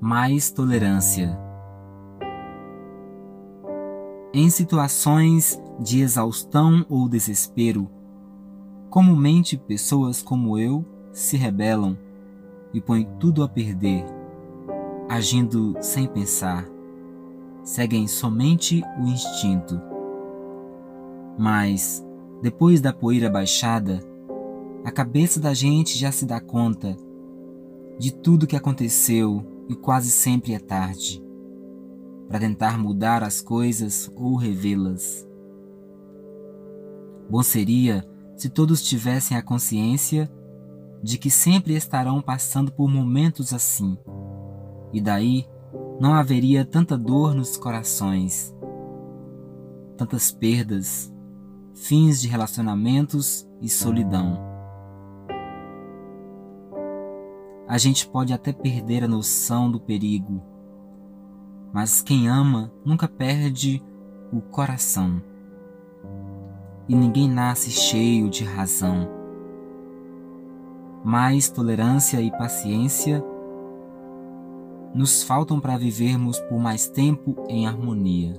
Mais tolerância. Em situações de exaustão ou desespero, comumente pessoas como eu se rebelam e põem tudo a perder, agindo sem pensar, seguem somente o instinto. Mas, depois da poeira baixada, a cabeça da gente já se dá conta de tudo que aconteceu e quase sempre é tarde para tentar mudar as coisas ou revê-las. Bom seria se todos tivessem a consciência de que sempre estarão passando por momentos assim, e daí não haveria tanta dor nos corações, tantas perdas, fins de relacionamentos e solidão. A gente pode até perder a noção do perigo mas quem ama nunca perde o coração. E ninguém nasce cheio de razão. Mais tolerância e paciência nos faltam para vivermos por mais tempo em harmonia.